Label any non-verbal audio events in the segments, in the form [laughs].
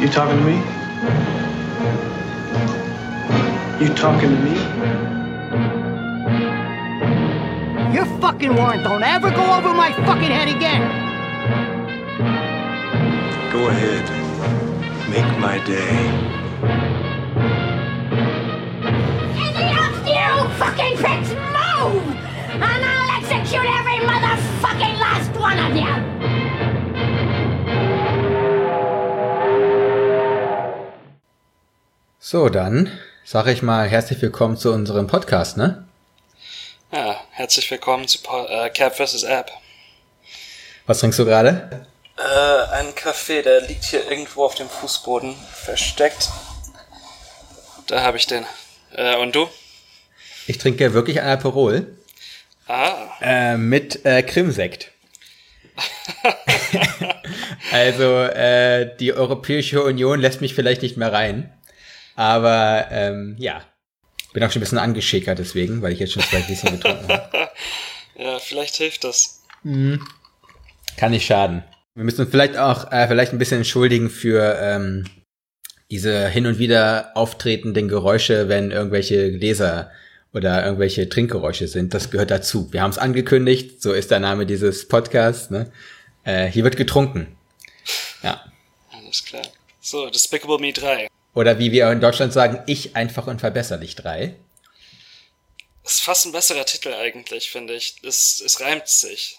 You talking to me? You talking to me? Your fucking warrant don't ever go over my fucking head again. Go ahead. Make my day. Any of you fucking pricks move! And I'll execute every motherfucking last one of you! So, dann sage ich mal herzlich willkommen zu unserem Podcast, ne? Ja, herzlich willkommen zu po äh, Cap vs. App. Was trinkst du gerade? Äh, ein Kaffee, der liegt hier irgendwo auf dem Fußboden versteckt. Da habe ich den. Äh, und du? Ich trinke wirklich ein Aperol Ah, äh, mit äh, Krimsekt. [laughs] [laughs] also äh, die Europäische Union lässt mich vielleicht nicht mehr rein, aber ähm, ja, bin auch schon ein bisschen angeschickert deswegen, weil ich jetzt schon zwei Gläschen getrunken habe. [laughs] ja, vielleicht hilft das. Kann nicht schaden. Wir müssen uns vielleicht auch äh, vielleicht ein bisschen entschuldigen für ähm, diese hin und wieder auftretenden Geräusche, wenn irgendwelche Gläser oder irgendwelche Trinkgeräusche sind. Das gehört dazu. Wir haben es angekündigt, so ist der Name dieses Podcasts. Ne? Äh, hier wird getrunken. Ja. Alles klar. So, Despicable Me 3. Oder wie wir in Deutschland sagen, ich einfach unverbesserlich drei. Ist fast ein besserer Titel eigentlich, finde ich. Es, es reimt sich.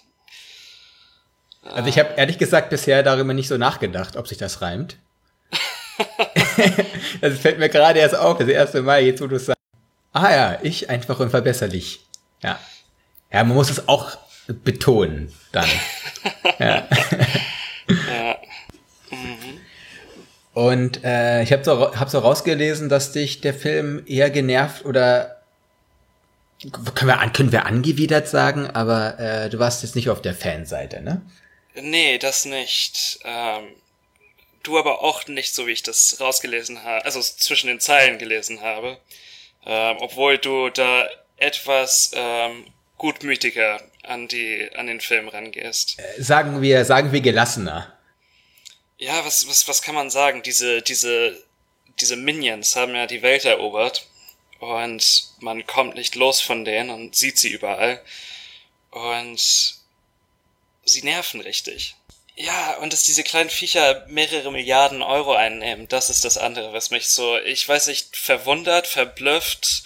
Also ich habe ehrlich gesagt bisher darüber nicht so nachgedacht, ob sich das reimt. [laughs] das fällt mir gerade erst auf, das erste Mal, jetzt wo du es sagst. Ah ja, ich einfach unverbesserlich. Ja. Ja, man muss es auch betonen dann. [laughs] ja. Ja. Und äh, ich habe so, hab so rausgelesen, dass dich der Film eher genervt oder können wir, an, können wir angewidert sagen, aber äh, du warst jetzt nicht auf der Fanseite, ne? Nee, das nicht. Ähm, du aber auch nicht, so wie ich das rausgelesen habe, also zwischen den Zeilen gelesen habe. Ähm, obwohl du da etwas ähm, gutmütiger an die an den Film rangehst. Sagen wir, sagen wir gelassener. Ja, was was was kann man sagen? Diese diese diese Minions haben ja die Welt erobert und man kommt nicht los von denen und sieht sie überall und sie nerven richtig. Ja, und dass diese kleinen Viecher mehrere Milliarden Euro einnehmen, das ist das andere, was mich so, ich weiß nicht, verwundert, verblüfft.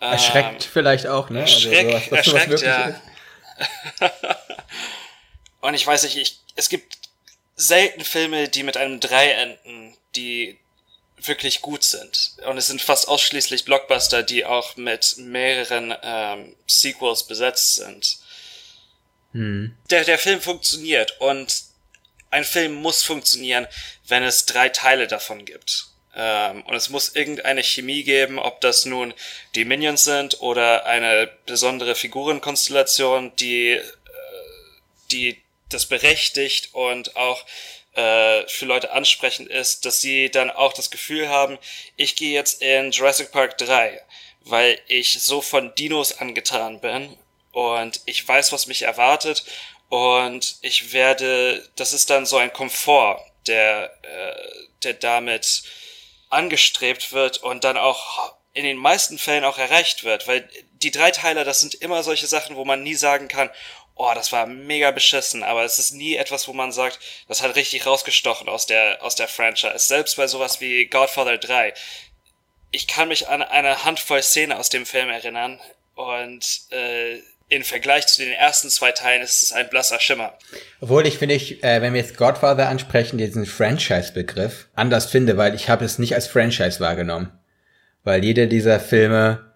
ähm, Erschreckt vielleicht auch, ne? Erschreck, dass sowas erschreckt, ja. [laughs] Und ich weiß nicht, ich, es gibt selten Filme, die mit einem Drei enden, die wirklich gut sind. Und es sind fast ausschließlich Blockbuster, die auch mit mehreren ähm, Sequels besetzt sind. Der, der Film funktioniert und ein Film muss funktionieren, wenn es drei Teile davon gibt. Ähm, und es muss irgendeine Chemie geben, ob das nun die Minions sind oder eine besondere Figurenkonstellation, die, äh, die das berechtigt und auch äh, für Leute ansprechend ist, dass sie dann auch das Gefühl haben, ich gehe jetzt in Jurassic Park 3, weil ich so von Dinos angetan bin und ich weiß, was mich erwartet und ich werde, das ist dann so ein Komfort, der, äh, der damit angestrebt wird und dann auch in den meisten Fällen auch erreicht wird, weil die Dreiteiler, das sind immer solche Sachen, wo man nie sagen kann, oh, das war mega beschissen, aber es ist nie etwas, wo man sagt, das hat richtig rausgestochen aus der, aus der Franchise. Selbst bei sowas wie Godfather 3. Ich kann mich an eine Handvoll Szenen aus dem Film erinnern und äh, im Vergleich zu den ersten zwei Teilen ist es ein blasser Schimmer. Obwohl ich finde ich, äh, wenn wir jetzt Godfather ansprechen, diesen Franchise-Begriff anders finde, weil ich habe es nicht als Franchise wahrgenommen. Weil jeder dieser Filme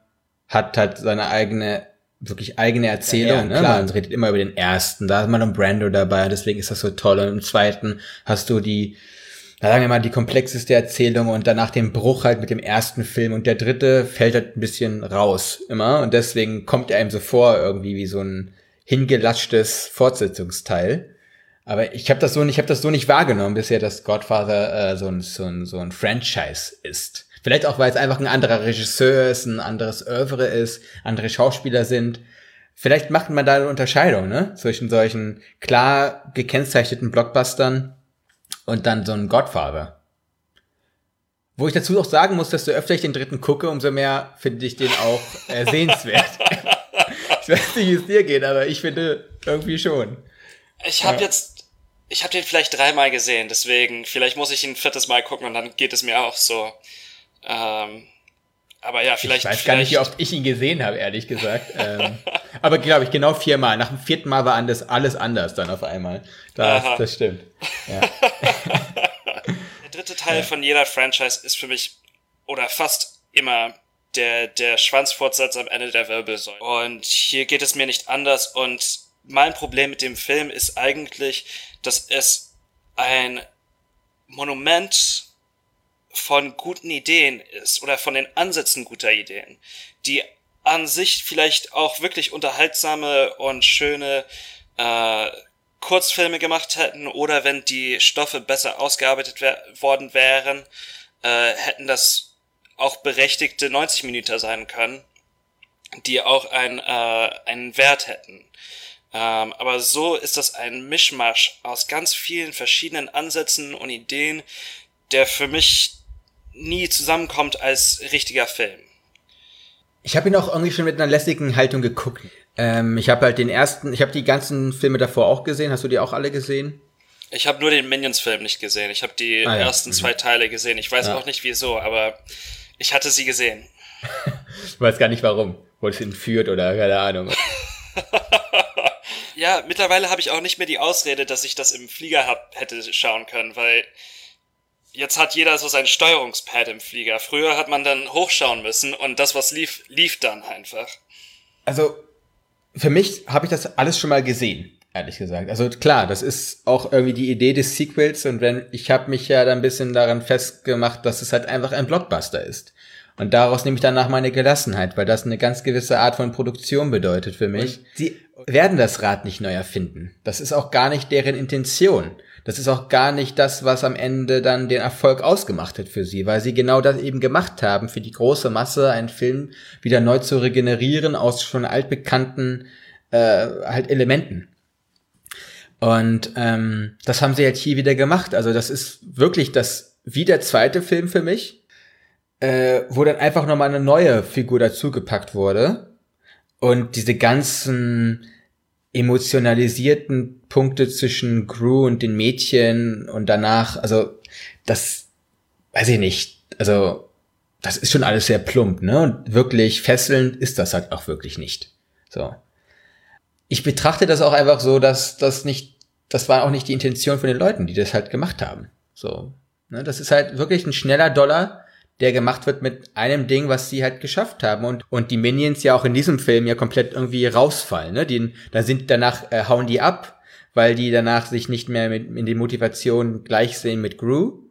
hat halt seine eigene, wirklich eigene Erzählung. Ja, ne? klar. Man redet immer über den ersten, da ist Marlon Brando dabei, deswegen ist das so toll. Und im zweiten hast du die, na, sagen wir mal, die komplexeste Erzählung und danach den Bruch halt mit dem ersten Film. Und der dritte fällt halt ein bisschen raus immer. Und deswegen kommt er einem so vor, irgendwie wie so ein hingelatschtes Fortsetzungsteil. Aber ich habe das so nicht, ich habe das so nicht wahrgenommen bisher, dass Godfather äh, so, ein, so, ein, so ein Franchise ist. Vielleicht auch, weil es einfach ein anderer Regisseur ist, ein anderes Oeuvre ist, andere Schauspieler sind. Vielleicht macht man da eine Unterscheidung, ne? Zwischen solchen klar gekennzeichneten Blockbustern und dann so ein Godfather. Wo ich dazu auch sagen muss, desto öfter ich den dritten gucke, umso mehr finde ich den auch [laughs] äh, sehenswert. ich weiß nicht, wie es dir geht, aber ich finde irgendwie schon. Ich habe ja. jetzt, ich habe den vielleicht dreimal gesehen, deswegen vielleicht muss ich ihn ein viertes Mal gucken und dann geht es mir auch so. Ähm, aber ja, vielleicht. Ich weiß vielleicht, gar nicht, wie oft ich ihn gesehen habe, ehrlich gesagt. ähm, [laughs] aber glaube ich, genau viermal. Nach dem vierten Mal war anders, alles anders dann auf einmal. Das, das stimmt. Ja. [laughs] der dritte Teil ja. von jeder Franchise ist für mich, oder fast immer, der, der Schwanzfortsatz am Ende der Wirbelsäule. Und hier geht es mir nicht anders. Und mein Problem mit dem Film ist eigentlich, dass es ein Monument von guten Ideen ist oder von den Ansätzen guter Ideen, die an sich vielleicht auch wirklich unterhaltsame und schöne äh, Kurzfilme gemacht hätten oder wenn die Stoffe besser ausgearbeitet worden wären, äh, hätten das auch berechtigte 90 Minuten sein können, die auch ein, äh, einen Wert hätten. Ähm, aber so ist das ein Mischmasch aus ganz vielen verschiedenen Ansätzen und Ideen, der für mich nie zusammenkommt als richtiger Film. Ich habe ihn auch irgendwie schon mit einer lässigen Haltung geguckt. Ähm, ich habe halt den ersten, ich habe die ganzen Filme davor auch gesehen. Hast du die auch alle gesehen? Ich habe nur den Minions-Film nicht gesehen. Ich habe die ah, ja. ersten mhm. zwei Teile gesehen. Ich weiß ja. auch nicht wieso, aber ich hatte sie gesehen. [laughs] ich weiß gar nicht warum. Wurde es entführt oder keine Ahnung. [laughs] ja, mittlerweile habe ich auch nicht mehr die Ausrede, dass ich das im Flieger hab, hätte schauen können, weil jetzt hat jeder so sein Steuerungspad im Flieger. Früher hat man dann hochschauen müssen und das, was lief, lief dann einfach. Also, für mich habe ich das alles schon mal gesehen, ehrlich gesagt. Also klar, das ist auch irgendwie die Idee des Sequels und wenn ich habe mich ja dann ein bisschen daran festgemacht, dass es halt einfach ein Blockbuster ist. Und daraus nehme ich danach meine Gelassenheit, weil das eine ganz gewisse Art von Produktion bedeutet für mich. Und sie werden das Rad nicht neu erfinden. Das ist auch gar nicht deren Intention das ist auch gar nicht das, was am Ende dann den Erfolg ausgemacht hat für sie, weil sie genau das eben gemacht haben, für die große Masse einen Film wieder neu zu regenerieren aus schon altbekannten äh, halt Elementen. Und ähm, das haben sie halt hier wieder gemacht. Also das ist wirklich das wie der zweite Film für mich, äh, wo dann einfach nochmal eine neue Figur dazugepackt wurde. Und diese ganzen emotionalisierten Punkte zwischen Gru und den Mädchen und danach, also das weiß ich nicht, also das ist schon alles sehr plump, ne? Und wirklich fesselnd ist das halt auch wirklich nicht. So. Ich betrachte das auch einfach so, dass das nicht, das war auch nicht die Intention von den Leuten, die das halt gemacht haben. So. Ne? Das ist halt wirklich ein schneller Dollar, der gemacht wird mit einem Ding, was sie halt geschafft haben und und die Minions ja auch in diesem Film ja komplett irgendwie rausfallen, ne? Die da sind danach äh, hauen die ab, weil die danach sich nicht mehr mit in die Motivation gleich sehen mit Gru,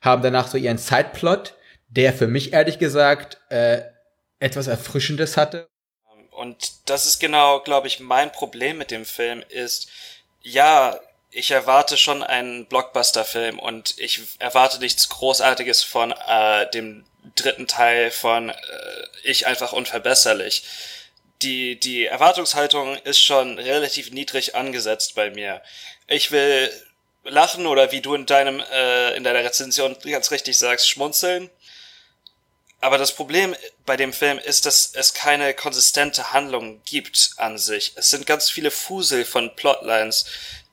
haben danach so ihren Sideplot, der für mich ehrlich gesagt äh, etwas erfrischendes hatte. Und das ist genau, glaube ich, mein Problem mit dem Film ist, ja, ich erwarte schon einen Blockbuster-Film und ich erwarte nichts Großartiges von äh, dem dritten Teil von äh, Ich einfach unverbesserlich. Die, die Erwartungshaltung ist schon relativ niedrig angesetzt bei mir. Ich will lachen oder wie du in deinem äh, in deiner Rezension ganz richtig sagst, schmunzeln. Aber das Problem bei dem Film ist, dass es keine konsistente Handlung gibt an sich. Es sind ganz viele Fusel von Plotlines,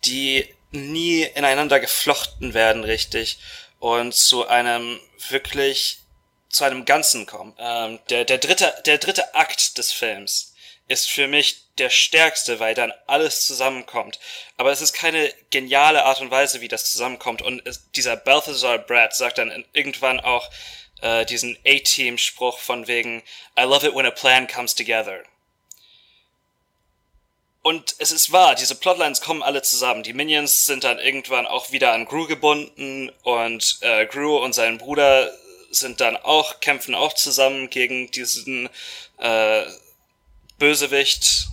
die nie ineinander geflochten werden richtig und zu einem wirklich zu einem Ganzen kommen. Ähm, der, der dritte, der dritte Akt des Films ist für mich der stärkste, weil dann alles zusammenkommt. Aber es ist keine geniale Art und Weise, wie das zusammenkommt. Und es, dieser Balthazar Brad sagt dann irgendwann auch äh, diesen A-Team-Spruch von wegen I love it when a plan comes together. Und es ist wahr, diese Plotlines kommen alle zusammen. Die Minions sind dann irgendwann auch wieder an Gru gebunden und äh, Gru und sein Bruder sind dann auch, kämpfen auch zusammen gegen diesen äh, Bösewicht.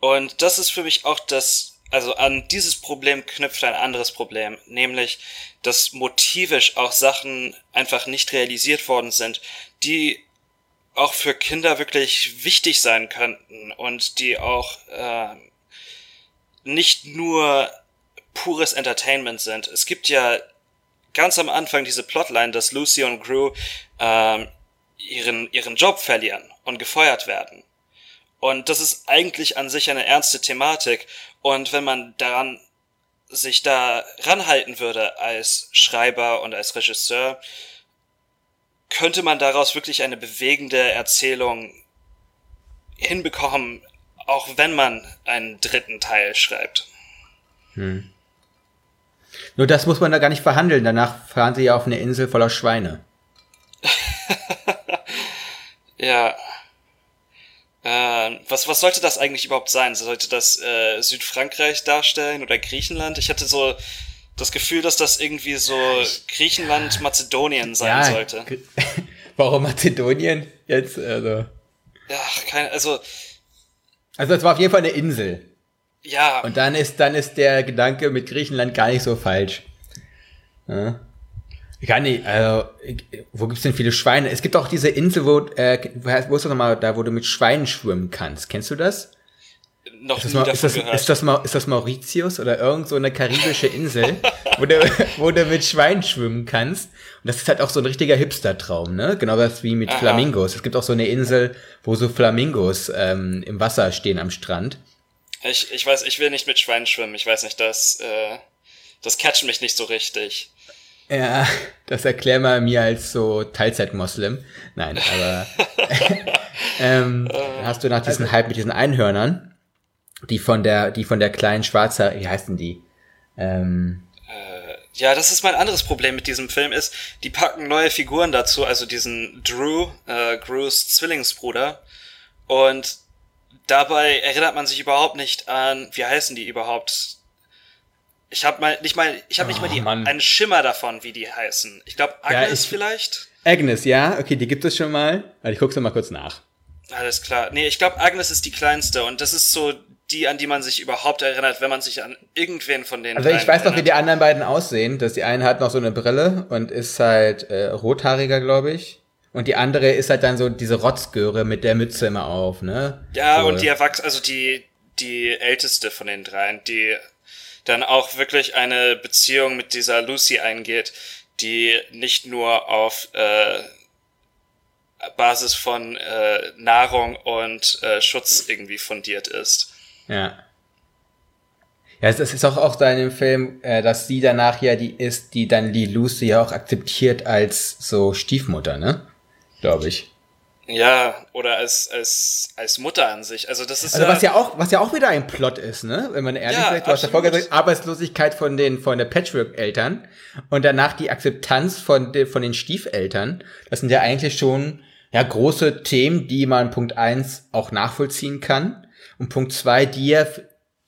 Und das ist für mich auch das, also an dieses Problem knüpft ein anderes Problem, nämlich, dass motivisch auch Sachen einfach nicht realisiert worden sind, die auch für Kinder wirklich wichtig sein könnten und die auch äh, nicht nur pures Entertainment sind. Es gibt ja ganz am Anfang diese Plotline, dass Lucy und Gru ähm, ihren, ihren Job verlieren und gefeuert werden. Und das ist eigentlich an sich eine ernste Thematik. Und wenn man daran sich da ranhalten würde als Schreiber und als Regisseur, könnte man daraus wirklich eine bewegende Erzählung hinbekommen, auch wenn man einen dritten Teil schreibt. Hm. Nur das muss man da gar nicht verhandeln. Danach fahren sie ja auf eine Insel voller Schweine. [laughs] ja. Äh, was, was sollte das eigentlich überhaupt sein? Sollte das äh, Südfrankreich darstellen oder Griechenland? Ich hatte so das Gefühl, dass das irgendwie so Griechenland, Mazedonien sein ja, sollte. [laughs] Warum Mazedonien jetzt? Also. Ja, keine, also. Also es war auf jeden Fall eine Insel. Ja. Und dann ist, dann ist der Gedanke mit Griechenland gar nicht so falsch. Ja. Gar nicht, also, wo gibt's denn viele Schweine? Es gibt auch diese Insel, wo, äh, wo ist das nochmal, da, wo du mit Schweinen schwimmen kannst. Kennst du das? Noch ist das, nie ist, das, ist, das, ist das Mauritius oder irgend so eine karibische Insel, [laughs] wo, du, wo du mit Schweinen schwimmen kannst? Und das ist halt auch so ein richtiger Hipster-Traum, ne? Genau das wie mit Aha. Flamingos. Es gibt auch so eine Insel, wo so Flamingos ähm, im Wasser stehen am Strand. Ich, ich weiß, ich will nicht mit Schweinen schwimmen. Ich weiß nicht, das, äh, das catcht mich nicht so richtig. Ja, das erklär mal mir als so Teilzeit-Moslem. Nein, aber [laughs] [laughs] ähm, hast du nach diesem also, Hype mit diesen Einhörnern, die von der, die von der kleinen Schwarzer, wie heißen die? Ähm, äh, ja, das ist mein anderes Problem mit diesem Film ist, die packen neue Figuren dazu, also diesen Drew, äh, Grus Zwillingsbruder. Und dabei erinnert man sich überhaupt nicht an, wie heißen die überhaupt? Ich habe mal nicht mal, ich habe oh, nicht mal die, einen Schimmer davon, wie die heißen. Ich glaube Agnes ja, ich, vielleicht. Agnes, ja, okay, die gibt es schon mal. Also ich guck's noch mal kurz nach. Alles klar. Nee, ich glaube Agnes ist die kleinste und das ist so die, an die man sich überhaupt erinnert, wenn man sich an irgendwen von denen. Also ich weiß noch, wie die anderen beiden aussehen. Dass die eine hat noch so eine Brille und ist halt äh, rothaariger, glaube ich. Und die andere ist halt dann so diese Rotzgöre mit der Mütze immer auf, ne? Ja, so. und die erwachsene, also die, die älteste von den dreien, die dann auch wirklich eine Beziehung mit dieser Lucy eingeht, die nicht nur auf äh, Basis von äh, Nahrung und äh, Schutz irgendwie fundiert ist. Ja. Ja, es ist auch, auch da in dem Film, äh, dass sie danach ja die ist, die dann die Lucy ja auch akzeptiert als so Stiefmutter, ne? glaube ich. Ja, oder als, als, als Mutter an sich. Also das ist also ja, was ja auch was ja auch wieder ein Plot ist, ne? Wenn man ehrlich ja, ist, du hast ja vorher gesagt, Arbeitslosigkeit von den von der Patchwork-Eltern und danach die Akzeptanz von den von den Stiefeltern. Das sind ja eigentlich schon ja große Themen, die man Punkt eins auch nachvollziehen kann und Punkt zwei, die ja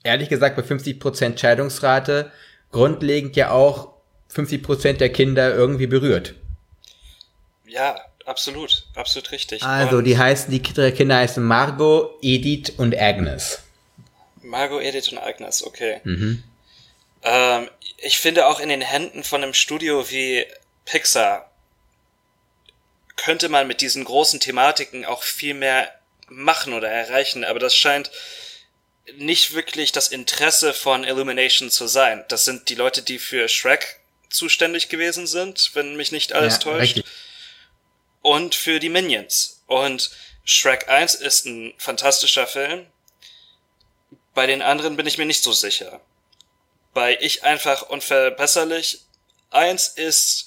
ehrlich gesagt bei 50% Scheidungsrate grundlegend ja auch 50% der Kinder irgendwie berührt. Ja, absolut, absolut richtig. Also, und die heißen, die Kinder heißen Margot, Edith und Agnes. Margot, Edith und Agnes, okay. Mhm. Ähm, ich finde auch in den Händen von einem Studio wie Pixar könnte man mit diesen großen Thematiken auch viel mehr machen oder erreichen, aber das scheint nicht wirklich das Interesse von Illumination zu sein. Das sind die Leute, die für Shrek zuständig gewesen sind, wenn mich nicht alles ja, täuscht. Richtig und für die Minions. Und Shrek 1 ist ein fantastischer Film. Bei den anderen bin ich mir nicht so sicher. Bei Ich einfach unverbesserlich 1 ist,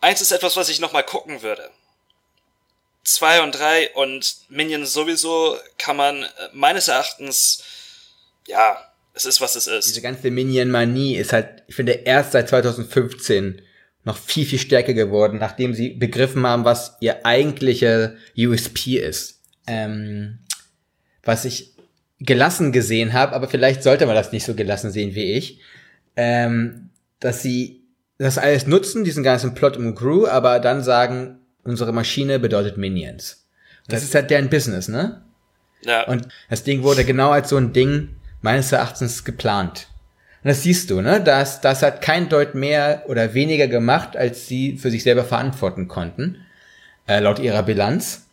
1 ist etwas, was ich nochmal gucken würde. 2 und 3 und Minions sowieso kann man äh, meines Erachtens, ja, es ist, was es ist. Diese ganze Minion-Manie ist halt, ich finde, erst seit 2015 noch viel, viel stärker geworden, nachdem sie begriffen haben, was ihr eigentlicher USP ist. Ähm, was ich gelassen gesehen habe, aber vielleicht sollte man das nicht so gelassen sehen wie ich, ähm, dass sie das alles nutzen, diesen ganzen Plot im Crew, aber dann sagen, unsere Maschine bedeutet Minions. Und das ist halt deren Business, ne? Ja. Und das Ding wurde genau als so ein Ding meines Erachtens geplant. Und das siehst du, ne? Das, das hat kein Deut mehr oder weniger gemacht, als sie für sich selber verantworten konnten, äh, laut ihrer Bilanz.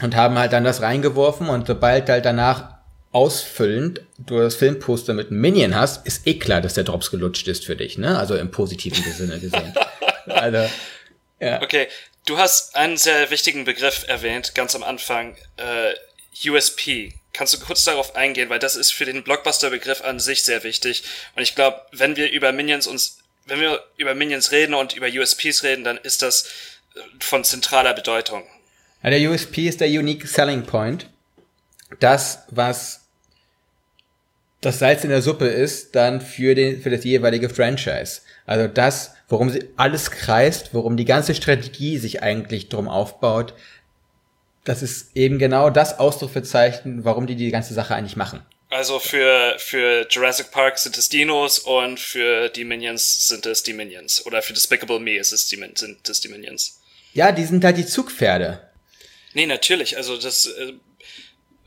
Und haben halt dann das reingeworfen und sobald halt danach ausfüllend du das Filmposter mit einem Minion hast, ist eh klar, dass der Drops gelutscht ist für dich, ne? Also im positiven Sinne gesehen. [laughs] also, ja. Okay, du hast einen sehr wichtigen Begriff erwähnt, ganz am Anfang, äh, USP. Kannst du kurz darauf eingehen, weil das ist für den Blockbuster-Begriff an sich sehr wichtig. Und ich glaube, wenn wir über Minions uns, wenn wir über Minions reden und über USPs reden, dann ist das äh, von zentraler Bedeutung. Ja, der USP ist der Unique Selling Point. Das, was das Salz in der Suppe ist, dann für, den, für das jeweilige Franchise. Also das, worum sie alles kreist, worum die ganze Strategie sich eigentlich drum aufbaut, das ist eben genau das Ausdrucksverzeichnen, warum die die ganze Sache eigentlich machen. Also für, für Jurassic Park sind es Dinos und für die Minions sind es die Minions. Oder für Despicable Me ist es die, sind es die Minions. Ja, die sind halt die Zugpferde. Nee, natürlich. Also das, äh,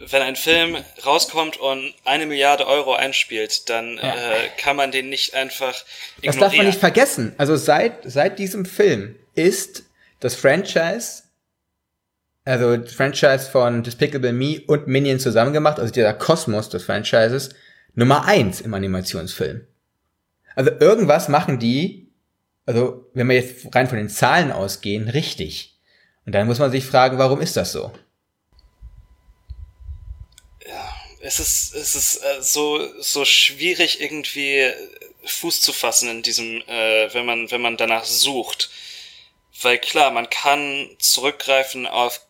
wenn ein Film rauskommt und eine Milliarde Euro einspielt, dann ja. äh, kann man den nicht einfach ignorieren. Das darf man nicht vergessen. Also seit, seit diesem Film ist das Franchise, also das Franchise von Despicable Me und Minion zusammen gemacht, also dieser Kosmos des Franchises, Nummer eins im Animationsfilm. Also irgendwas machen die, also wenn wir jetzt rein von den Zahlen ausgehen, richtig. Und dann muss man sich fragen, warum ist das so? Es ist, es ist äh, so, so schwierig irgendwie Fuß zu fassen in diesem, äh, wenn man, wenn man danach sucht. Weil klar, man kann zurückgreifen auf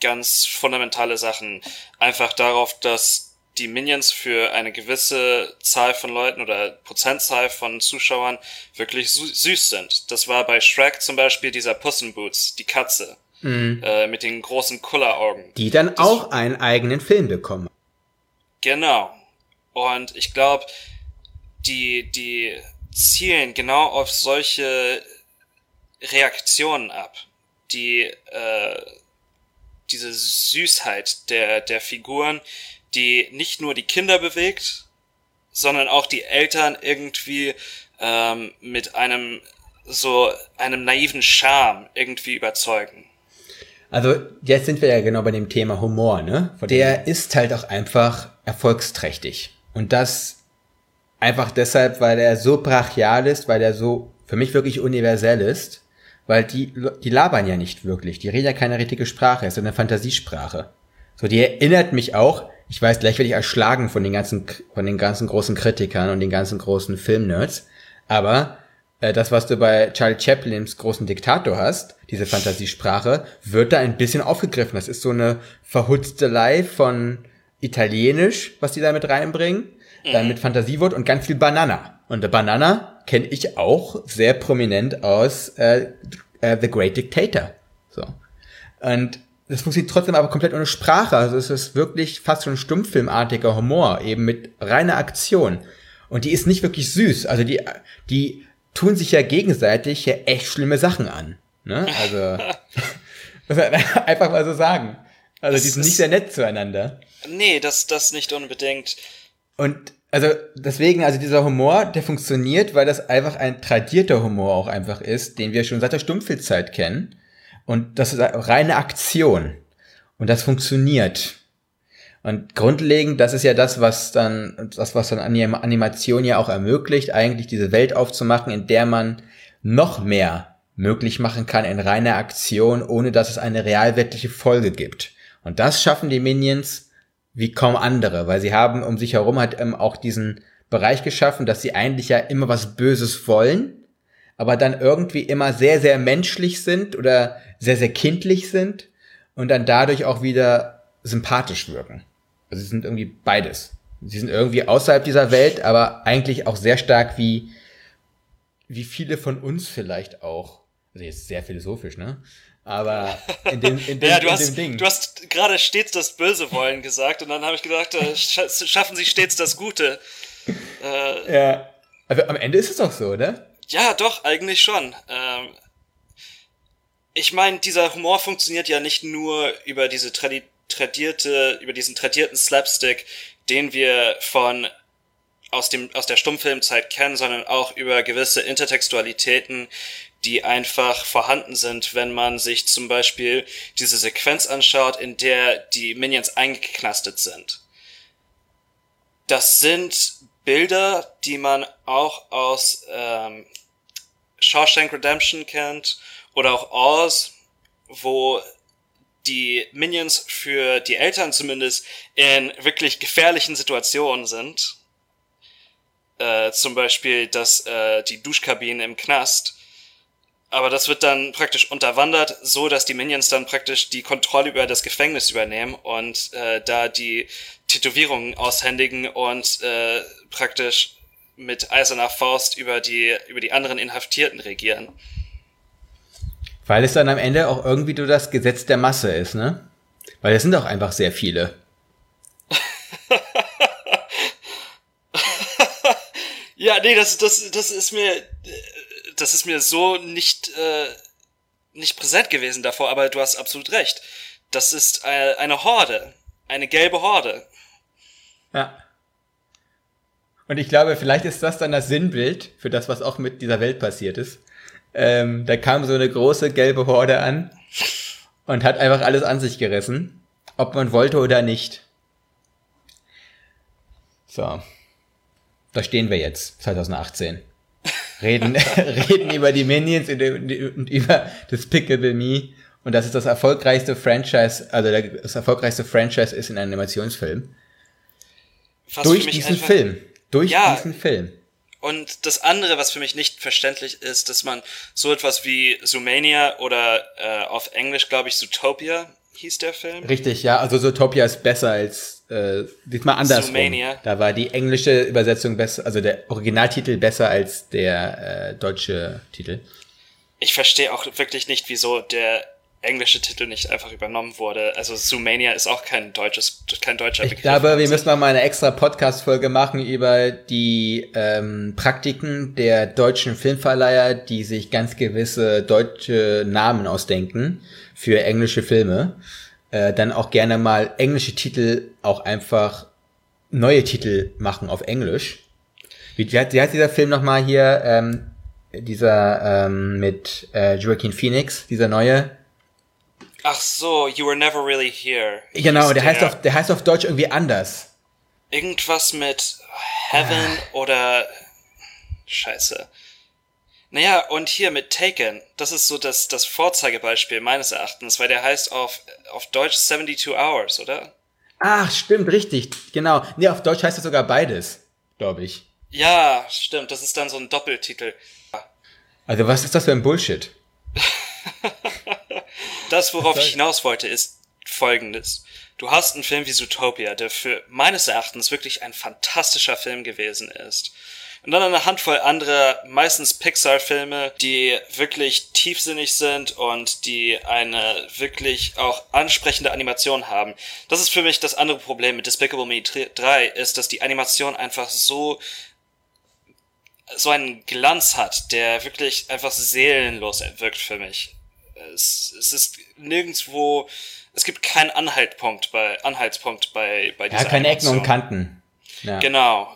ganz fundamentale Sachen. Einfach darauf, dass die Minions für eine gewisse Zahl von Leuten oder Prozentzahl von Zuschauern wirklich süß sind. Das war bei Shrek zum Beispiel dieser Puss in Boots, die Katze. Mhm. Äh, mit den großen Kulleraugen. Die dann das auch einen eigenen Film bekommen. Genau. Und ich glaube, die, die zielen genau auf solche Reaktionen ab, die äh, diese Süßheit der, der Figuren, die nicht nur die Kinder bewegt, sondern auch die Eltern irgendwie ähm, mit einem so einem naiven Charme irgendwie überzeugen. Also jetzt sind wir ja genau bei dem Thema Humor, ne? Der ist halt auch einfach erfolgsträchtig. Und das einfach deshalb, weil er so brachial ist, weil er so für mich wirklich universell ist, weil die, die labern ja nicht wirklich. Die reden ja keine richtige Sprache, es ist eine Fantasiesprache. So, die erinnert mich auch, ich weiß, gleich werde ich erschlagen von den ganzen, von den ganzen großen Kritikern und den ganzen großen Filmnerds, aber äh, das, was du bei Charlie Chaplins großen Diktator hast, diese Fantasiesprache, wird da ein bisschen aufgegriffen. Das ist so eine Verhutztelei von Italienisch, was die da mit reinbringen, mhm. dann mit Fantasiewort und ganz viel Banana. Und der Banana kenne ich auch sehr prominent aus äh, äh, The Great Dictator. So. Und das funktioniert trotzdem aber komplett ohne Sprache. Also es ist wirklich fast schon stummfilmartiger Humor, eben mit reiner Aktion. Und die ist nicht wirklich süß. Also die, die tun sich ja gegenseitig ja echt schlimme Sachen an. Ne? Also [laughs] [laughs] einfach mal so sagen. Also das die sind nicht sehr nett zueinander. Nee, das, das nicht unbedingt. Und also deswegen, also dieser Humor, der funktioniert, weil das einfach ein tradierter Humor auch einfach ist, den wir schon seit der Stummfilzeit kennen. Und das ist reine Aktion. Und das funktioniert. Und grundlegend, das ist ja das, was dann, das, was dann Animation ja auch ermöglicht, eigentlich diese Welt aufzumachen, in der man noch mehr möglich machen kann in reiner Aktion, ohne dass es eine realwirkliche Folge gibt. Und das schaffen die Minions wie kaum andere, weil sie haben um sich herum halt ähm, auch diesen Bereich geschaffen, dass sie eigentlich ja immer was Böses wollen, aber dann irgendwie immer sehr, sehr menschlich sind oder sehr, sehr kindlich sind und dann dadurch auch wieder sympathisch wirken. Also sie sind irgendwie beides. Sie sind irgendwie außerhalb dieser Welt, aber eigentlich auch sehr stark wie, wie viele von uns vielleicht auch. Also jetzt sehr philosophisch, ne? Aber in dem, in [laughs] dem, ja, du in hast, dem Ding. Du hast gerade stets das Böse wollen gesagt und dann habe ich gedacht, äh, schaffen sie stets das Gute. Äh, ja. Aber am Ende ist es doch so, oder? Ja, doch, eigentlich schon. Ähm, ich meine, dieser Humor funktioniert ja nicht nur über diese Tradition tradierte, über diesen tradierten Slapstick, den wir von aus dem, aus der Stummfilmzeit kennen, sondern auch über gewisse Intertextualitäten, die einfach vorhanden sind, wenn man sich zum Beispiel diese Sequenz anschaut, in der die Minions eingeknastet sind. das sind Bilder, die man auch aus ähm, Shawshank Redemption kennt oder auch Oz, wo die Minions für die Eltern zumindest in wirklich gefährlichen Situationen sind. Äh, zum Beispiel das, äh, die Duschkabine im Knast. Aber das wird dann praktisch unterwandert, so dass die Minions dann praktisch die Kontrolle über das Gefängnis übernehmen und äh, da die Tätowierungen aushändigen und äh, praktisch mit eiserner Faust über die, über die anderen Inhaftierten regieren. Weil es dann am Ende auch irgendwie nur das Gesetz der Masse ist, ne? Weil es sind auch einfach sehr viele. [laughs] ja, nee, das, das, das ist mir, das ist mir so nicht, äh, nicht präsent gewesen davor, aber du hast absolut recht. Das ist eine, Horde. Eine gelbe Horde. Ja. Und ich glaube, vielleicht ist das dann das Sinnbild für das, was auch mit dieser Welt passiert ist. Ähm, da kam so eine große gelbe Horde an und hat einfach alles an sich gerissen, ob man wollte oder nicht. So. Da stehen wir jetzt, 2018. Reden, [laughs] reden über die Minions und über Despicable Me. Und das ist das erfolgreichste Franchise, also das erfolgreichste Franchise ist in einem Animationsfilm. Was Durch diesen Film. Durch ja, diesen Film. Und das andere, was für mich nicht verständlich ist, dass man so etwas wie Zoomania oder äh, auf Englisch, glaube ich, Zootopia hieß der Film. Richtig, ja. Also Zootopia ist besser als äh, diesmal andersrum. Zoomania. Da war die englische Übersetzung besser, also der Originaltitel besser als der äh, deutsche Titel. Ich verstehe auch wirklich nicht, wieso der englische Titel nicht einfach übernommen wurde. Also Zoomania ist auch kein deutsches, kein deutscher Begriff. Ich glaube, wir müssen mal eine extra Podcast-Folge machen über die ähm, Praktiken der deutschen Filmverleiher, die sich ganz gewisse deutsche Namen ausdenken für englische Filme. Äh, dann auch gerne mal englische Titel auch einfach neue Titel machen auf Englisch. Wie, wie, heißt dieser Film nochmal hier? Ähm, dieser ähm, mit äh, Joaquin Phoenix, dieser neue Ach so, You Were Never Really Here. Genau, der, der, heißt auf, der heißt auf Deutsch irgendwie anders. Irgendwas mit Heaven ah. oder Scheiße. Naja, und hier mit Taken, das ist so das, das Vorzeigebeispiel meines Erachtens, weil der heißt auf, auf Deutsch 72 Hours, oder? Ach, stimmt, richtig, genau. Nee, auf Deutsch heißt es sogar beides, glaube ich. Ja, stimmt, das ist dann so ein Doppeltitel. Also was ist das für ein Bullshit? [laughs] das, worauf ich hinaus wollte, ist folgendes. Du hast einen Film wie Zootopia, der für meines Erachtens wirklich ein fantastischer Film gewesen ist. Und dann eine Handvoll anderer, meistens Pixar-Filme, die wirklich tiefsinnig sind und die eine wirklich auch ansprechende Animation haben. Das ist für mich das andere Problem mit Despicable Me 3, ist, dass die Animation einfach so so einen Glanz hat, der wirklich einfach seelenlos wirkt für mich. Es, es ist nirgendwo, es gibt keinen Anhaltspunkt bei, Anhaltspunkt bei, bei dieser Ja, keine Ecken und Kanten. Ja. Genau.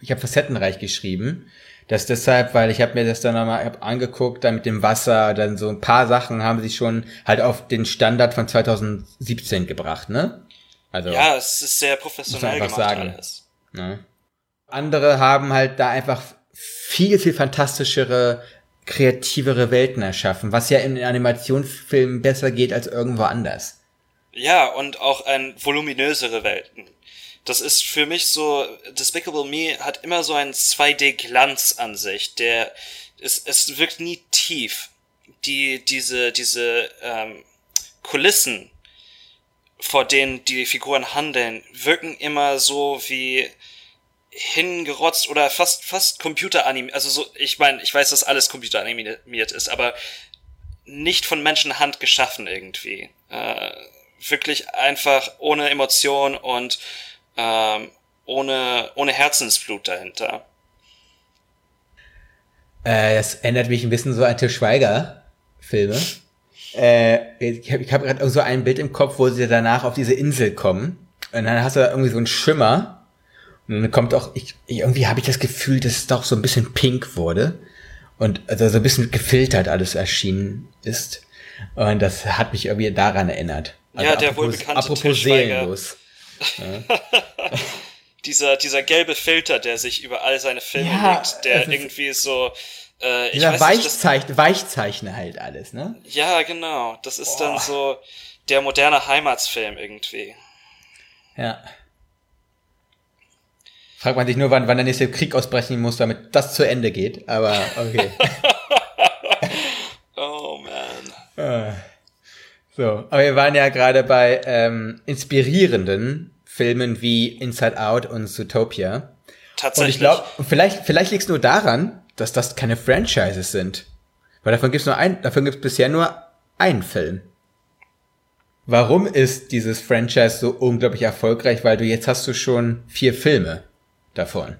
Ich habe facettenreich geschrieben. Das deshalb, weil ich habe mir das dann nochmal angeguckt, dann mit dem Wasser, dann so ein paar Sachen haben sie schon halt auf den Standard von 2017 gebracht, ne? Also ja, es ist sehr professionell gemacht sagen, alles. Ne? Andere haben halt da einfach viel, viel fantastischere, kreativere Welten erschaffen, was ja in Animationsfilmen besser geht als irgendwo anders. Ja, und auch ein voluminösere Welten. Das ist für mich so, Despicable Me hat immer so einen 2D-Glanz an sich, der, es, es wirkt nie tief. Die, diese, diese, ähm, Kulissen, vor denen die Figuren handeln, wirken immer so wie, hingerotzt oder fast fast computeranimiert. Also so, ich meine, ich weiß, dass alles computeranimiert ist, aber nicht von Menschenhand geschaffen irgendwie. Äh, wirklich einfach ohne Emotion und ähm, ohne ohne Herzensblut dahinter. Äh, das ändert mich ein bisschen so an Til Schweiger Filme. Äh, ich habe ich hab gerade so ein Bild im Kopf, wo sie danach auf diese Insel kommen und dann hast du da irgendwie so einen Schimmer und dann kommt auch, ich, irgendwie habe ich das Gefühl, dass es doch so ein bisschen pink wurde und also so ein bisschen gefiltert alles erschienen ist. Und das hat mich irgendwie daran erinnert. Also ja, der wohl bekannte Apropos seelenlos. [laughs] Dieser, dieser gelbe Filter, der sich über all seine Filme Ja, legt, der irgendwie so, äh, ich weiß nicht, Weichzeichner, Weichzeichner halt alles, ne? ja, genau, das ist Boah. dann so der moderne Heimatsfilm irgendwie. Ja. Fragt man sich nur, wann, wann der nächste Krieg ausbrechen muss, damit das zu Ende geht. Aber okay. [laughs] Oh man. So, aber wir waren ja gerade bei ähm, inspirierenden Filmen wie Inside Out und Zootopia. Und Tatsächlich. ich glaube, vielleicht, vielleicht liegt es nur daran, dass das keine Franchises sind. Weil davon gibt's nur ein, davon gibt's bisher nur einen Film. Warum ist dieses Franchise so unglaublich erfolgreich? Weil du jetzt hast du schon vier Filme davon.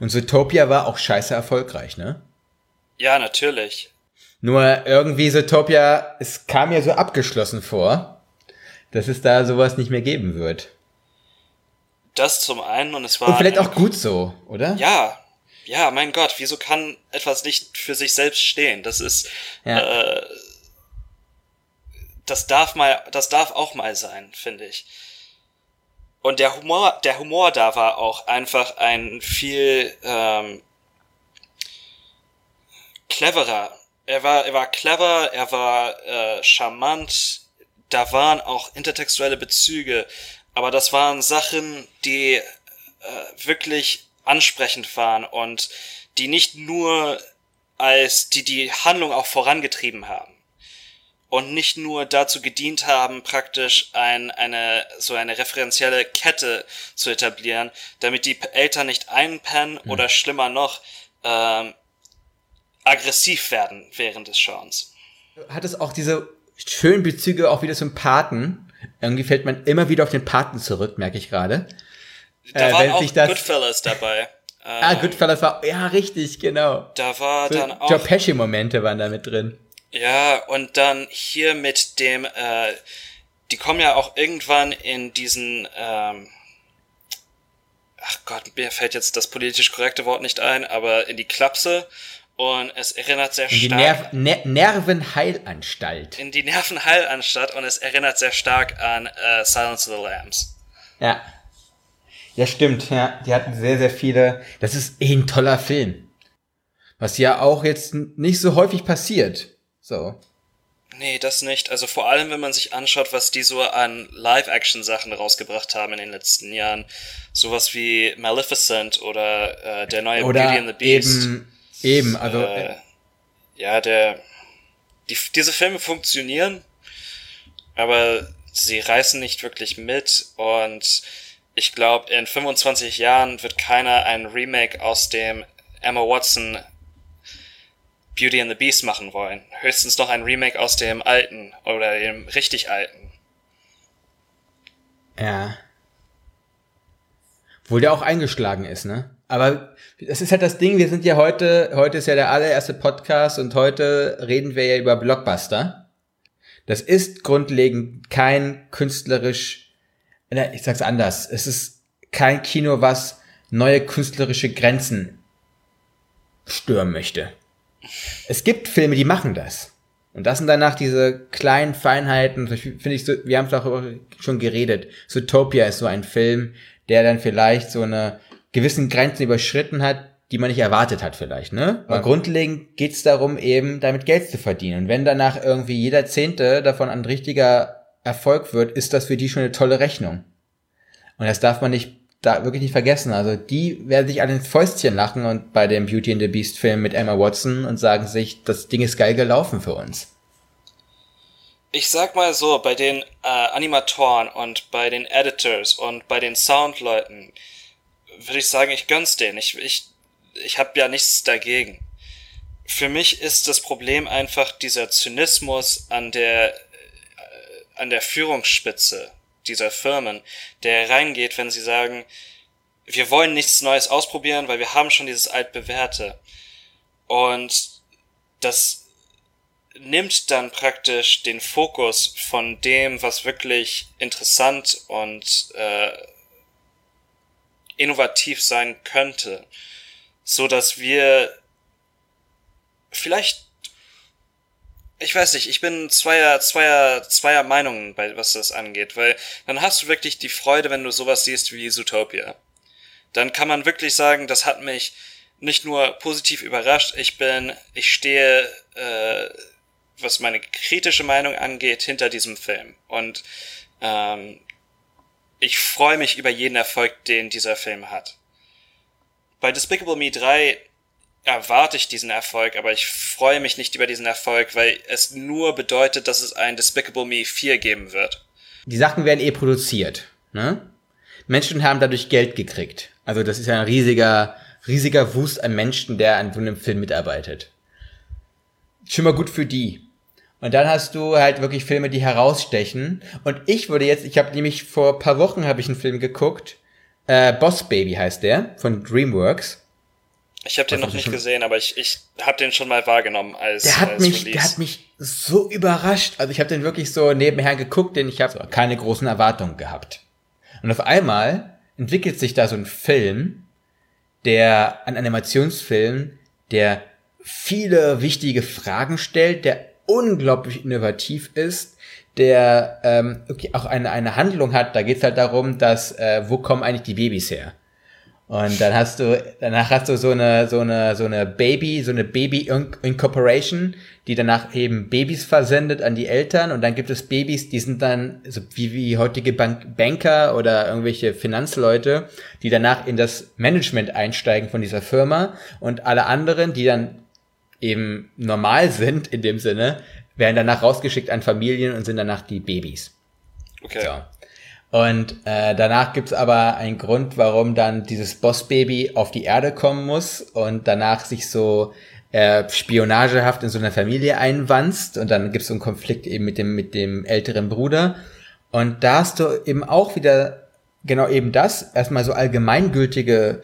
Und Zootopia war auch scheiße erfolgreich, ne? ja, natürlich. Nur irgendwie Zootopia, es kam mir so abgeschlossen vor, dass es da sowas nicht mehr geben wird. Das zum einen und es war. Und vielleicht auch gut so, oder? Ja, ja, mein Gott, wieso kann etwas nicht für sich selbst stehen? Das ist, Ja. äh, das darf mal, das darf auch mal sein, finde ich. Und der Humor, der Humor da war auch einfach ein viel ähm, cleverer. Er war, er war clever, er war äh, charmant. Da waren auch intertextuelle Bezüge, aber das waren Sachen, die äh, wirklich ansprechend waren und die nicht nur als die die Handlung auch vorangetrieben haben und nicht nur dazu gedient haben, praktisch ein, eine, so eine referenzielle Kette zu etablieren, damit die Eltern nicht einpennen oder schlimmer noch, ähm, aggressiv werden während des Schauens. Hat es auch diese schönen Bezüge auch wieder zum Paten. Irgendwie fällt man immer wieder auf den Paten zurück, merke ich gerade. Da Äh, waren auch Goodfellas dabei. [laughs] Ähm, Ah, Goodfellas war, ja, richtig, genau. Da war So dann auch Joe Pesci-Momente waren da mit drin. Ja, und dann hier mit dem, äh, die kommen ja auch irgendwann in diesen, ähm, ach Gott, mir fällt jetzt das politisch korrekte Wort nicht ein, aber in die Klapse und es erinnert sehr Die stark Nerv Ner Nervenheilanstalt. in die Nervenheilanstalt und es erinnert sehr stark an äh, Silence of the Lambs. Ja. Ja, stimmt, ja. Die hatten sehr, sehr viele. Das ist eh ein toller Film. Was ja auch jetzt nicht so häufig passiert. So. Nee, das nicht. Also vor allem, wenn man sich anschaut, was die so an Live-Action-Sachen rausgebracht haben in den letzten Jahren. Sowas wie Maleficent oder äh, der neue Beauty Oder and the Beast. eben, eben, also, äh, ja, der, die, diese Filme funktionieren, aber sie reißen nicht wirklich mit und ich glaube, in 25 Jahren wird keiner ein Remake aus dem Emma Watson Beauty and the Beast machen wollen. Höchstens noch ein Remake aus dem alten oder dem richtig alten. ja. Obwohl der auch eingeschlagen ist, ne? Aber das ist halt das Ding, wir sind ja heute, heute ist ja der allererste Podcast und heute reden wir ja über Blockbuster. Das ist grundlegend kein künstlerisch, ich sag's anders, es ist kein Kino, was neue künstlerische Grenzen stören möchte. Es gibt Filme, die machen das. Und das sind danach diese kleinen Feinheiten, finde ich so, wir haben es auch schon geredet. Zootopia ist so ein Film, der dann vielleicht so eine gewissen Grenzen überschritten hat, die man nicht erwartet hat vielleicht, ne? Aber grundlegend geht's darum, eben damit Geld zu verdienen. Und wenn danach irgendwie jeder Zehnte davon ein richtiger Erfolg wird, ist das für die schon eine tolle Rechnung. Und das darf man nicht, da wirklich nicht vergessen. Also die werden sich alle ins Fäustchen lachen und bei dem Beauty and the Beast Film mit Emma Watson und sagen sich, das Ding ist geil gelaufen für uns. Ich sag mal so, bei den äh, Animatoren und bei den Editors und bei den Soundleuten würde ich sagen, ich gönn's denen. Ich, ich, ich habe ja nichts dagegen. Für mich ist das Problem einfach dieser Zynismus an der, äh, an der Führungsspitze dieser Firmen, der reingeht, wenn sie sagen, wir wollen nichts Neues ausprobieren, weil wir haben schon dieses altbewährte. Und das nimmt dann praktisch den Fokus von dem, was wirklich interessant und äh, innovativ sein könnte, so dass wir vielleicht ich weiß nicht, ich bin zweier, zweier, zweier Meinungen, bei was das angeht, weil dann hast du wirklich die Freude, wenn du sowas siehst wie Zootopia. dann kann man wirklich sagen, das hat mich nicht nur positiv überrascht, ich bin, ich stehe, äh, was meine kritische Meinung angeht, hinter diesem Film. Und ähm, ich freue mich über jeden Erfolg, den dieser Film hat. Bei Despicable Me 3 erwarte ich diesen Erfolg, aber ich freue mich nicht über diesen Erfolg, weil es nur bedeutet, dass es ein Despicable Me 4 geben wird. Die Sachen werden eh produziert, ne? Menschen haben dadurch Geld gekriegt. Also das ist ja ein riesiger, riesiger Wust an Menschen, der an so einem Film mitarbeitet. Schon mal gut für die. Und dann hast du halt wirklich Filme, die herausstechen. Und ich würde jetzt, ich habe nämlich vor paar Wochen habe ich einen Film geguckt. Äh, Boss Baby heißt der von DreamWorks. Ich habe den noch nicht gesehen, aber ich, ich habe den schon mal wahrgenommen als Der hat als mich, Release. der hat mich so überrascht. Also ich habe den wirklich so nebenher geguckt, denn ich habe keine großen Erwartungen gehabt. Und auf einmal entwickelt sich da so ein Film, der ein Animationsfilm, der viele wichtige Fragen stellt, der unglaublich innovativ ist, der ähm, okay, auch eine, eine Handlung hat. Da geht's halt darum, dass äh, wo kommen eigentlich die Babys her? Und dann hast du, danach hast du so eine, so eine, so eine Baby, so eine Baby Incorporation, die danach eben Babys versendet an die Eltern und dann gibt es Babys, die sind dann so wie, wie heutige Bank Banker oder irgendwelche Finanzleute, die danach in das Management einsteigen von dieser Firma und alle anderen, die dann eben normal sind in dem Sinne, werden danach rausgeschickt an Familien und sind danach die Babys. Okay. So. Und äh, danach gibt's aber einen Grund, warum dann dieses Bossbaby auf die Erde kommen muss und danach sich so äh, spionagehaft in so einer Familie einwanzt und dann gibt's so einen Konflikt eben mit dem mit dem älteren Bruder und da hast du eben auch wieder genau eben das erstmal so allgemeingültige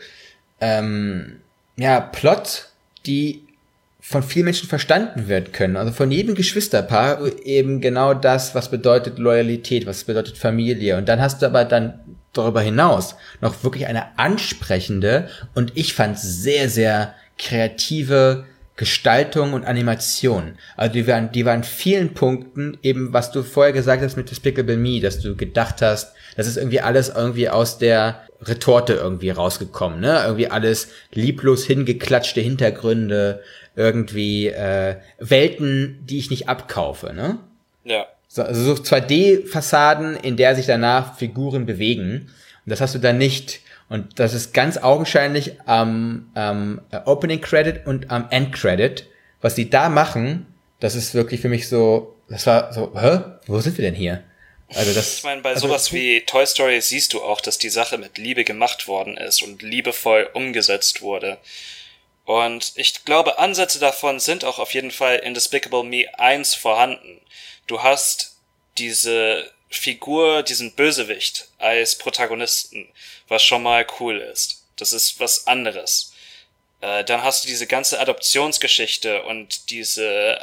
ähm, ja Plot, die von vielen Menschen verstanden werden können. Also von jedem Geschwisterpaar eben genau das, was bedeutet Loyalität, was bedeutet Familie. Und dann hast du aber dann darüber hinaus noch wirklich eine ansprechende und ich fand sehr, sehr kreative Gestaltung und Animation. Also die waren, die waren in vielen Punkten eben, was du vorher gesagt hast mit Despicable Me, dass du gedacht hast, das ist irgendwie alles irgendwie aus der Retorte irgendwie rausgekommen, ne? Irgendwie alles lieblos hingeklatschte Hintergründe, irgendwie äh, Welten, die ich nicht abkaufe, ne? Ja. So, also so 2D-Fassaden, in der sich danach Figuren bewegen. Und das hast du dann nicht. Und das ist ganz augenscheinlich am ähm, Opening Credit und am End Credit. Was die da machen, das ist wirklich für mich so, das war so, hä? Wo sind wir denn hier? Also das, Ich meine, bei also, sowas wie Toy Story siehst du auch, dass die Sache mit Liebe gemacht worden ist und liebevoll umgesetzt wurde. Und ich glaube, Ansätze davon sind auch auf jeden Fall in Despicable Me 1 vorhanden. Du hast diese Figur, diesen Bösewicht als Protagonisten, was schon mal cool ist. Das ist was anderes. Äh, dann hast du diese ganze Adoptionsgeschichte und diese äh,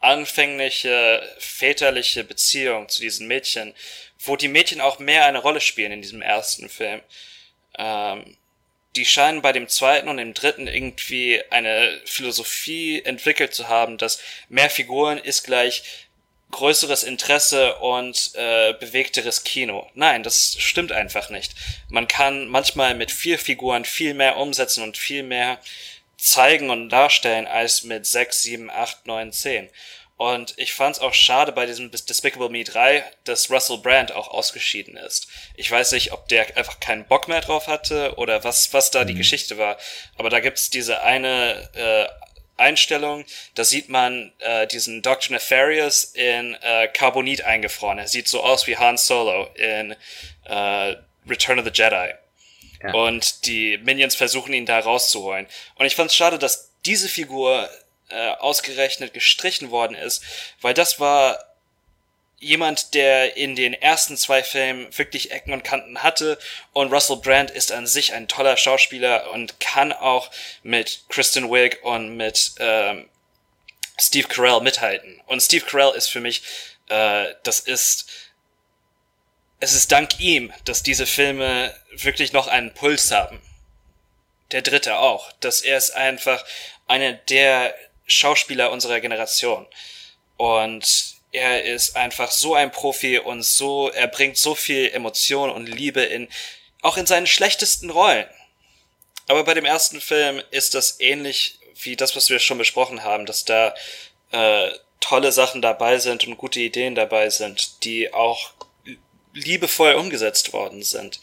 anfängliche väterliche Beziehung zu diesen Mädchen, wo die Mädchen auch mehr eine Rolle spielen in diesem ersten Film. Ähm, die scheinen bei dem zweiten und dem dritten irgendwie eine Philosophie entwickelt zu haben, dass mehr Figuren ist gleich größeres Interesse und äh, bewegteres Kino. Nein, das stimmt einfach nicht. Man kann manchmal mit vier Figuren viel mehr umsetzen und viel mehr zeigen und darstellen als mit sechs, sieben, acht, neun, zehn. Und ich fand's auch schade bei diesem Despicable Me 3, dass Russell Brand auch ausgeschieden ist. Ich weiß nicht, ob der einfach keinen Bock mehr drauf hatte oder was, was da die Geschichte war. Aber da gibt's diese eine äh, Einstellung, da sieht man äh, diesen Dr. Nefarious in äh, Carbonit eingefroren. Er sieht so aus wie Han Solo in äh, Return of the Jedi. Ja. Und die Minions versuchen ihn da rauszuholen. Und ich fand's schade, dass diese Figur äh, ausgerechnet gestrichen worden ist, weil das war jemand, der in den ersten zwei Filmen wirklich Ecken und Kanten hatte und Russell Brand ist an sich ein toller Schauspieler und kann auch mit Kristen Wiig und mit ähm, Steve Carell mithalten. Und Steve Carell ist für mich, äh, das ist, es ist dank ihm, dass diese Filme wirklich noch einen Puls haben. Der dritte auch, dass er ist einfach einer der Schauspieler unserer Generation. Und er ist einfach so ein Profi und so, er bringt so viel Emotion und Liebe in Auch in seinen schlechtesten Rollen. Aber bei dem ersten Film ist das ähnlich wie das, was wir schon besprochen haben, dass da äh, tolle Sachen dabei sind und gute Ideen dabei sind, die auch liebevoll umgesetzt worden sind.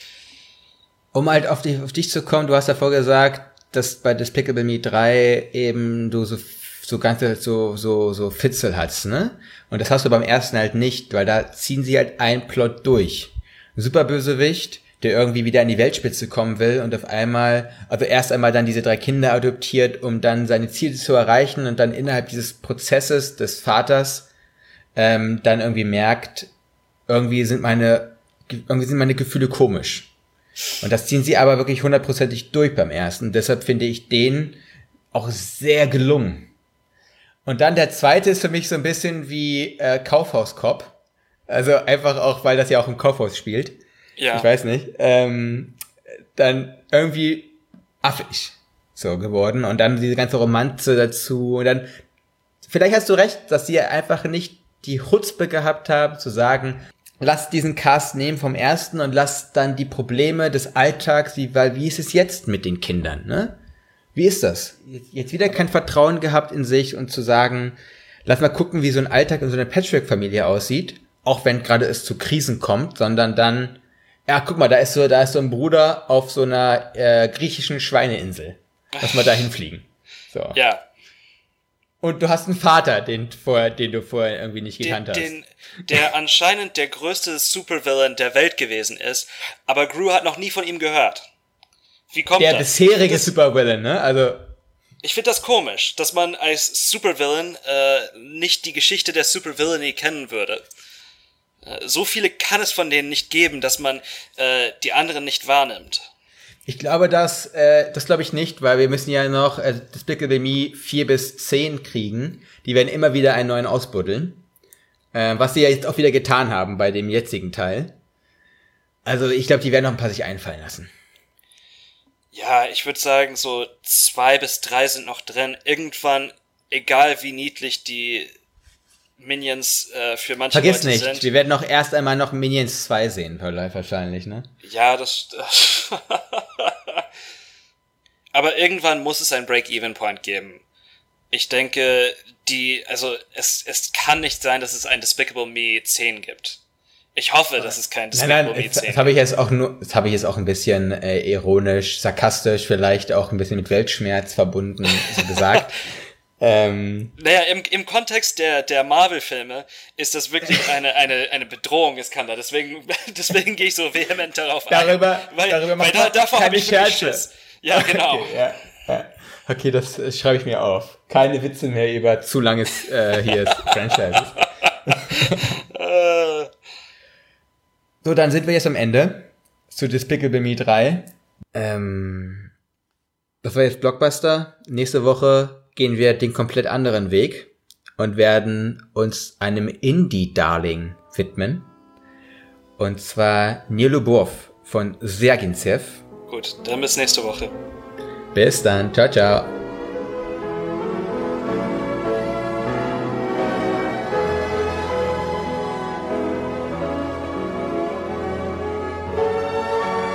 Um halt auf dich, auf dich zu kommen, du hast ja vorgesagt, dass bei Despicable Me 3 eben du so so ganze so so so Fitzel hast, ne? Und das hast du beim ersten halt nicht, weil da ziehen sie halt einen Plot durch. Superbösewicht, der irgendwie wieder in die Weltspitze kommen will und auf einmal, also erst einmal dann diese drei Kinder adoptiert, um dann seine Ziele zu erreichen und dann innerhalb dieses Prozesses des Vaters ähm, dann irgendwie merkt, irgendwie sind meine irgendwie sind meine Gefühle komisch. Und das ziehen sie aber wirklich hundertprozentig durch beim ersten. Deshalb finde ich den auch sehr gelungen. Und dann der zweite ist für mich so ein bisschen wie äh, Kaufhauskopf. Also einfach auch, weil das ja auch im Kaufhaus spielt. Ja. Ich weiß nicht. Ähm, dann irgendwie affig so geworden. Und dann diese ganze Romanze dazu. Und dann, vielleicht hast du recht, dass sie einfach nicht die Chutzpe gehabt haben, zu sagen, lass diesen Cast nehmen vom ersten und lass dann die Probleme des Alltags, wie, weil wie ist es jetzt mit den Kindern, ne? Wie ist das? Jetzt wieder kein Vertrauen gehabt in sich und zu sagen, lass mal gucken, wie so ein Alltag in so einer Patchwork-Familie aussieht, auch wenn gerade es zu Krisen kommt, sondern dann, ja, guck mal, da ist so, da ist so ein Bruder auf so einer äh, griechischen Schweineinsel. Lass mal da hinfliegen. So. Ja. Und du hast einen Vater, den, vorher, den du vorher irgendwie nicht gekannt den, hast. Den, der anscheinend der größte Supervillain der Welt gewesen ist, aber Gru hat noch nie von ihm gehört. Wie kommt der das? Der bisherige Supervillain, ne? Also. Ich finde das komisch, dass man als Supervillain äh, nicht die Geschichte der Supervillainy kennen würde. Äh, so viele kann es von denen nicht geben, dass man äh, die anderen nicht wahrnimmt. Ich glaube, das, äh, das glaube ich nicht, weil wir müssen ja noch äh, Despicable Me 4 bis 10 kriegen. Die werden immer wieder einen neuen ausbuddeln. Äh, was sie ja jetzt auch wieder getan haben bei dem jetzigen Teil. Also ich glaube, die werden noch ein paar sich einfallen lassen. Ja, ich würde sagen, so zwei bis drei sind noch drin. Irgendwann, egal wie niedlich die Minions äh, für manche Vergiss Leute nicht, sind. wir werden noch erst einmal noch Minions 2 sehen, wahrscheinlich, ne? Ja, das. [laughs] Aber irgendwann muss es ein Break-Even-Point geben. Ich denke, die, also es, es kann nicht sein, dass es ein Despicable Me 10 gibt. Ich hoffe, dass es kein nein, nein, Me 10 das, das habe ich jetzt auch nur, das habe ich jetzt auch ein bisschen äh, ironisch, sarkastisch, vielleicht auch ein bisschen mit Weltschmerz verbunden so gesagt. [laughs] Ähm, naja, im, im Kontext der, der Marvel-Filme ist das wirklich eine, eine, eine Bedrohung, Iskander. Deswegen, [laughs] deswegen gehe ich so vehement darauf darüber, ein. Weil, darüber weil da, davor habe ich Scherze. Ja, genau. Okay, ja, ja. okay das äh, schreibe ich mir auf. Keine Witze mehr über zu langes äh, hier Franchises. [laughs] so, dann sind wir jetzt am Ende zu Despicable Me 3. Ähm, das war jetzt Blockbuster. Nächste Woche gehen wir den komplett anderen Weg und werden uns einem Indie-Darling widmen. Und zwar Nielubov von Sergintsev. Gut, dann bis nächste Woche. Bis dann. Ciao, ciao.